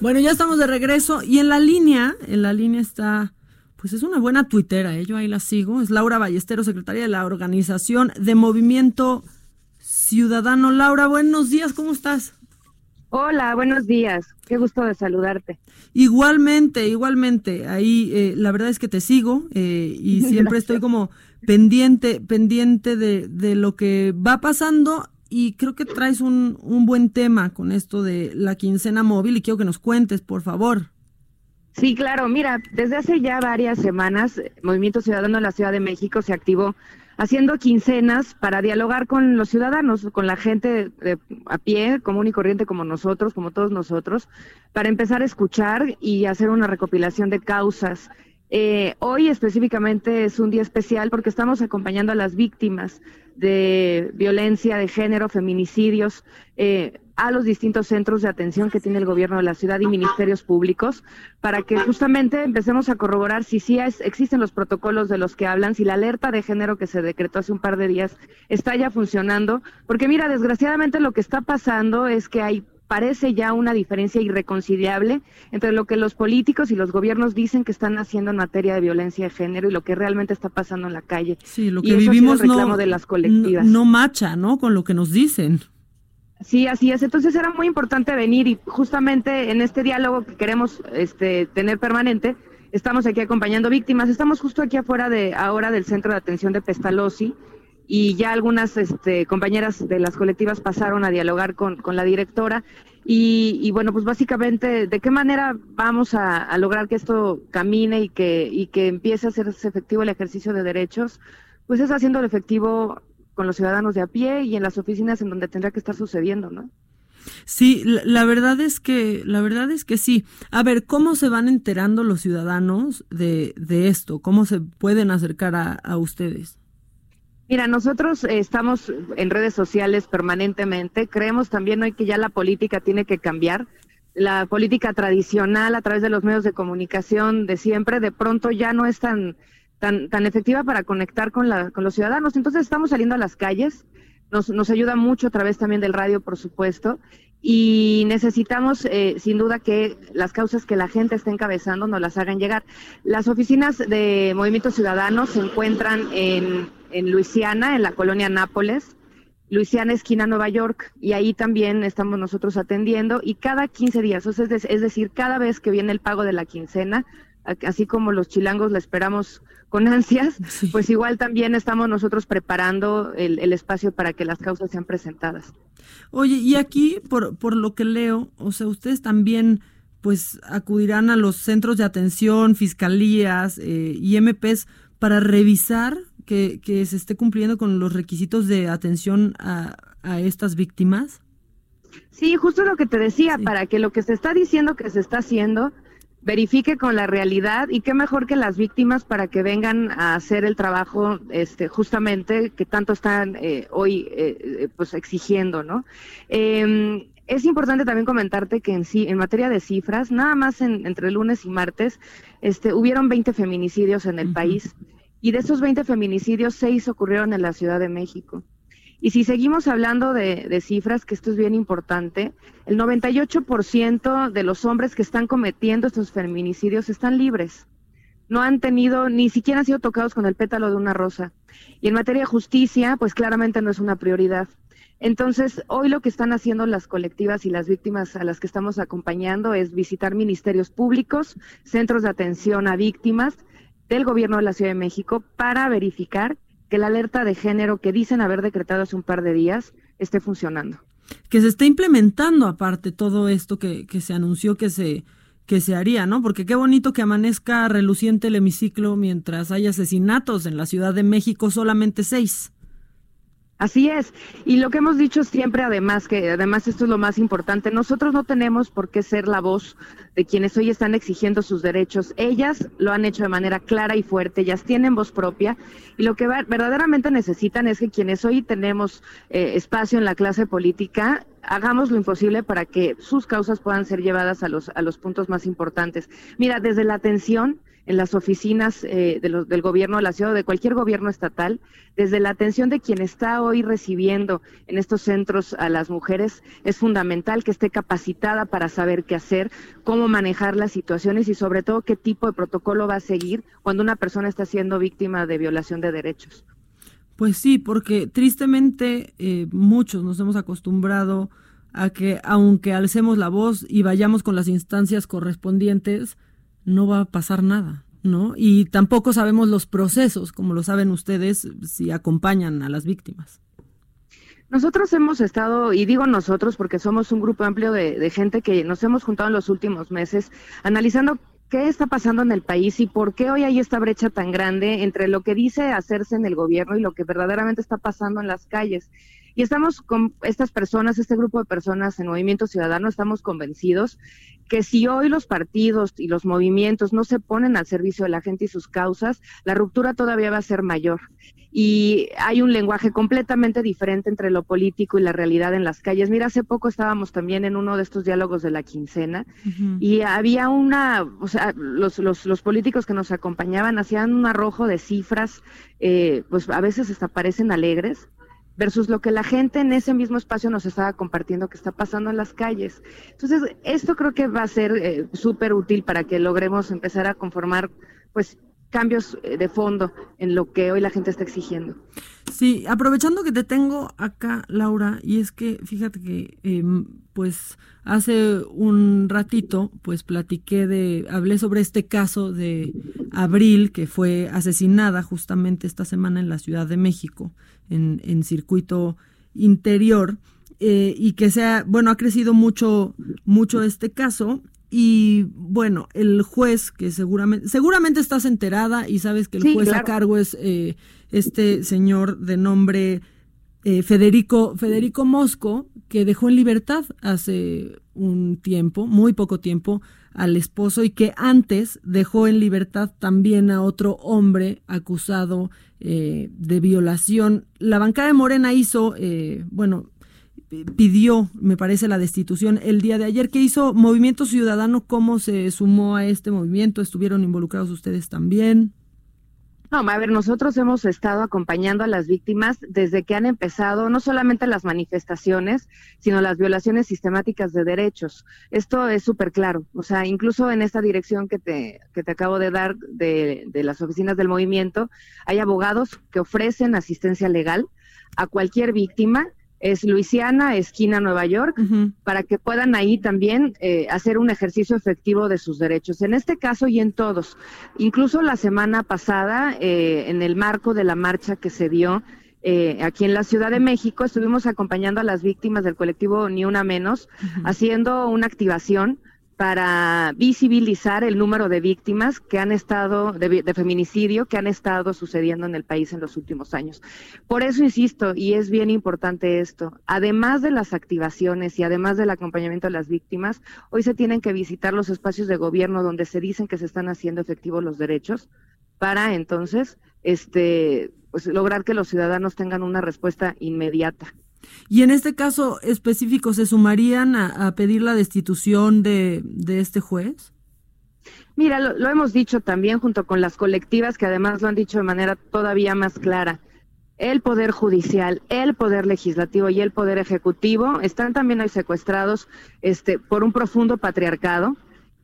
Bueno, ya estamos de regreso y en la línea, en la línea está, pues es una buena tuitera, ¿eh? yo ahí la sigo, es Laura Ballesteros, secretaria de la Organización de Movimiento Ciudadano. Laura, buenos días, ¿cómo estás? Hola, buenos días. Qué gusto de saludarte. Igualmente, igualmente. Ahí eh, la verdad es que te sigo eh, y siempre estoy como pendiente, pendiente de, de, lo que va pasando y creo que traes un, un buen tema con esto de la quincena móvil y quiero que nos cuentes, por favor. Sí, claro. Mira, desde hace ya varias semanas, Movimiento Ciudadano de la Ciudad de México se activó haciendo quincenas para dialogar con los ciudadanos, con la gente de, a pie, común y corriente como nosotros, como todos nosotros, para empezar a escuchar y hacer una recopilación de causas. Eh, hoy específicamente es un día especial porque estamos acompañando a las víctimas de violencia de género, feminicidios, eh, a los distintos centros de atención que tiene el gobierno de la ciudad y ministerios públicos, para que justamente empecemos a corroborar si sí existen los protocolos de los que hablan, si la alerta de género que se decretó hace un par de días está ya funcionando, porque mira, desgraciadamente lo que está pasando es que hay parece ya una diferencia irreconciliable entre lo que los políticos y los gobiernos dicen que están haciendo en materia de violencia de género y lo que realmente está pasando en la calle. Sí, lo que vivimos no, de las colectivas. no macha, ¿no? Con lo que nos dicen. Sí, así es. Entonces era muy importante venir y justamente en este diálogo que queremos este, tener permanente, estamos aquí acompañando víctimas. Estamos justo aquí afuera de ahora del Centro de Atención de Pestalozzi y ya algunas este, compañeras de las colectivas pasaron a dialogar con, con la directora. Y, y, bueno, pues básicamente, ¿de qué manera vamos a, lograr que esto camine y que, y que empiece a hacerse efectivo el ejercicio de derechos? Pues es haciéndolo efectivo con los ciudadanos de a pie y en las oficinas en donde tendrá que estar sucediendo, ¿no? Sí, la, verdad es que, la verdad es que sí. A ver, ¿cómo se van enterando los ciudadanos de, de esto? ¿Cómo se pueden acercar a, a ustedes? Mira, nosotros estamos en redes sociales permanentemente. Creemos también hoy que ya la política tiene que cambiar. La política tradicional a través de los medios de comunicación de siempre, de pronto ya no es tan tan, tan efectiva para conectar con, la, con los ciudadanos. Entonces estamos saliendo a las calles, nos, nos ayuda mucho a través también del radio, por supuesto, y necesitamos eh, sin duda que las causas que la gente está encabezando nos las hagan llegar. Las oficinas de Movimiento Ciudadano se encuentran en, en Luisiana, en la colonia Nápoles, Luisiana esquina Nueva York, y ahí también estamos nosotros atendiendo, y cada 15 días, es, es decir, cada vez que viene el pago de la quincena, así como los chilangos la esperamos con ansias, pues igual también estamos nosotros preparando el, el, espacio para que las causas sean presentadas. Oye, y aquí, por, por lo que leo, o sea, ustedes también pues acudirán a los centros de atención, fiscalías eh, y MPs para revisar que, que, se esté cumpliendo con los requisitos de atención a, a estas víctimas. Sí, justo lo que te decía, sí. para que lo que se está diciendo que se está haciendo verifique con la realidad y qué mejor que las víctimas para que vengan a hacer el trabajo este justamente que tanto están eh, hoy eh, pues exigiendo no eh, es importante también comentarte que en sí en materia de cifras nada más en, entre lunes y martes este hubieron 20 feminicidios en el uh -huh. país y de esos 20 feminicidios seis ocurrieron en la Ciudad de México y si seguimos hablando de, de, cifras, que esto es bien importante, el 98% de los hombres que están cometiendo estos feminicidios están libres. No han tenido, ni siquiera han sido tocados con el pétalo de una rosa. Y en materia de justicia, pues claramente no es una prioridad. Entonces, hoy lo que están haciendo las colectivas y las víctimas a las que estamos acompañando es visitar ministerios públicos, centros de atención a víctimas del gobierno de la Ciudad de México para verificar que la alerta de género que dicen haber decretado hace un par de días esté funcionando. Que se esté implementando aparte todo esto que, que se anunció que se, que se haría, ¿no? Porque qué bonito que amanezca reluciente el hemiciclo mientras hay asesinatos en la Ciudad de México, solamente seis. Así es. Y lo que hemos dicho siempre, además, que además esto es lo más importante, nosotros no tenemos por qué ser la voz de quienes hoy están exigiendo sus derechos. Ellas lo han hecho de manera clara y fuerte, ellas tienen voz propia y lo que verdaderamente necesitan es que quienes hoy tenemos eh, espacio en la clase política hagamos lo imposible para que sus causas puedan ser llevadas a los, a los puntos más importantes. Mira, desde la atención, en las oficinas eh, de del gobierno de la ciudad o de cualquier gobierno estatal, desde la atención de quien está hoy recibiendo en estos centros a las mujeres, es fundamental que esté capacitada para saber qué hacer, cómo manejar las situaciones y sobre todo qué tipo de protocolo va a seguir cuando una persona está siendo víctima de violación de derechos. Pues sí, porque tristemente eh, muchos nos hemos acostumbrado a que aunque alcemos la voz y vayamos con las instancias correspondientes, no va a pasar nada, ¿no? Y tampoco sabemos los procesos, como lo saben ustedes, si acompañan a las víctimas. Nosotros hemos estado, y digo nosotros porque somos un grupo amplio de, gente que nos hemos juntado en los últimos meses, analizando qué está pasando en el país y por qué hoy hay esta brecha tan grande entre lo que dice hacerse en el gobierno y lo que verdaderamente está pasando en las calles. Y estamos con estas personas, este grupo de personas en Movimiento Ciudadano, estamos convencidos que si hoy los partidos y los movimientos no se ponen al servicio de la gente y sus causas, la ruptura todavía va a ser mayor. Y hay un lenguaje completamente diferente entre lo político y la realidad en las calles. Mira, hace poco estábamos también en uno de estos diálogos de la quincena y había una, o sea, los, los, los, políticos que nos acompañaban hacían un arrojo de cifras, eh, pues a veces hasta parecen alegres, versus lo que la gente en ese mismo espacio nos estaba compartiendo que está pasando en las calles. Entonces, esto creo que va a ser eh, súper útil para que logremos empezar a conformar, pues, cambios eh, de fondo en lo que hoy la gente está exigiendo. Sí, aprovechando que te tengo acá, Laura, y es que fíjate que em, pues hace un ratito pues platiqué de, hablé sobre este caso de Abril que fue asesinada justamente esta semana en la Ciudad de México, en, en circuito interior, eh, y que sea, bueno, ha crecido mucho, mucho este caso y bueno, el juez, que seguramente, seguramente estás enterada y sabes que el juez a cargo es eh, este señor de nombre eh, Federico, Federico Mosco, que dejó en libertad hace un tiempo, muy poco tiempo, al esposo y que antes dejó en libertad también a otro hombre acusado eh, de violación. La bancada de Morena hizo, bueno, pidió, me parece, la destitución el día de ayer. ¿Qué hizo Movimiento Ciudadano? ¿Cómo se sumó a este movimiento? ¿Estuvieron involucrados ustedes también? No, a ver, nosotros hemos estado acompañando a las víctimas desde que han empezado no solamente las manifestaciones, sino las violaciones sistemáticas de derechos. Esto es súper claro. O sea, incluso en esta dirección que te, que te acabo de dar de, de las oficinas del movimiento, hay abogados que ofrecen asistencia legal a cualquier víctima es Luisiana, esquina Nueva York, para que puedan ahí también eh, hacer un ejercicio efectivo de sus derechos. En este caso y en todos. Incluso la semana pasada, eh, en el marco de la marcha que se dio eh, aquí en la Ciudad de México, estuvimos acompañando a las víctimas del colectivo Ni Una Menos, haciendo una activación para visibilizar el número de víctimas que han estado, de, feminicidio, que han estado sucediendo en el país en los últimos años. Por eso insisto, y es bien importante esto, además de las activaciones y además del acompañamiento a las víctimas, hoy se tienen que visitar los espacios de gobierno donde se dicen que se están haciendo efectivos los derechos para entonces este, pues, lograr que los ciudadanos tengan una respuesta inmediata. Y en este caso específico, ¿se sumarían a, pedir la destitución de, este juez? Mira, lo, hemos dicho también junto con las colectivas que además lo han dicho de manera todavía más clara. El poder judicial, el poder legislativo y el poder ejecutivo están también hoy secuestrados este, por un profundo patriarcado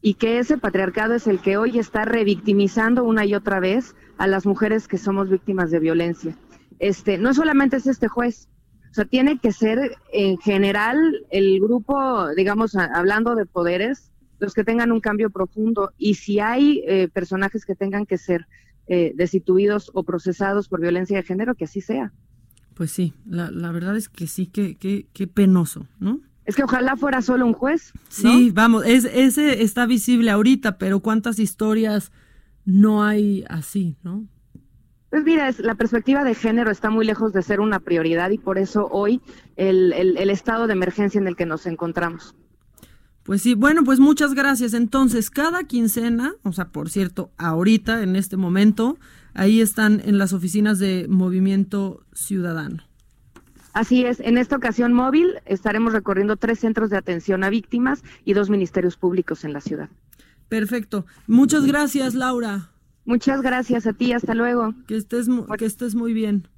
y que ese patriarcado es el que hoy está revictimizando una y otra vez a las mujeres que somos víctimas de violencia. Este, no solamente es este juez, o sea, tiene que ser en general el grupo, digamos, hablando de poderes, los que tengan un cambio profundo. Y si hay eh, personajes que tengan que ser eh, destituidos o procesados por violencia de género, que así sea. Pues sí, la, la verdad es que sí, que, que, penoso, ¿no? Es que ojalá fuera solo un juez. Sí, vamos, es, ese está visible ahorita, pero ¿cuántas historias no hay así, no? Pues mira, es, la perspectiva de género está muy lejos de ser una prioridad y por eso hoy el, el estado de emergencia en el que nos encontramos. Pues sí, bueno, pues muchas gracias. Entonces, cada quincena, o sea, por cierto, ahorita, en este momento, ahí están en las oficinas de Movimiento Ciudadano. Así es, en esta ocasión móvil estaremos recorriendo tres centros de atención a víctimas y dos ministerios públicos en la ciudad. Perfecto. Muchas gracias, Laura. Muchas gracias a ti, hasta luego. Que estés, que estés muy bien.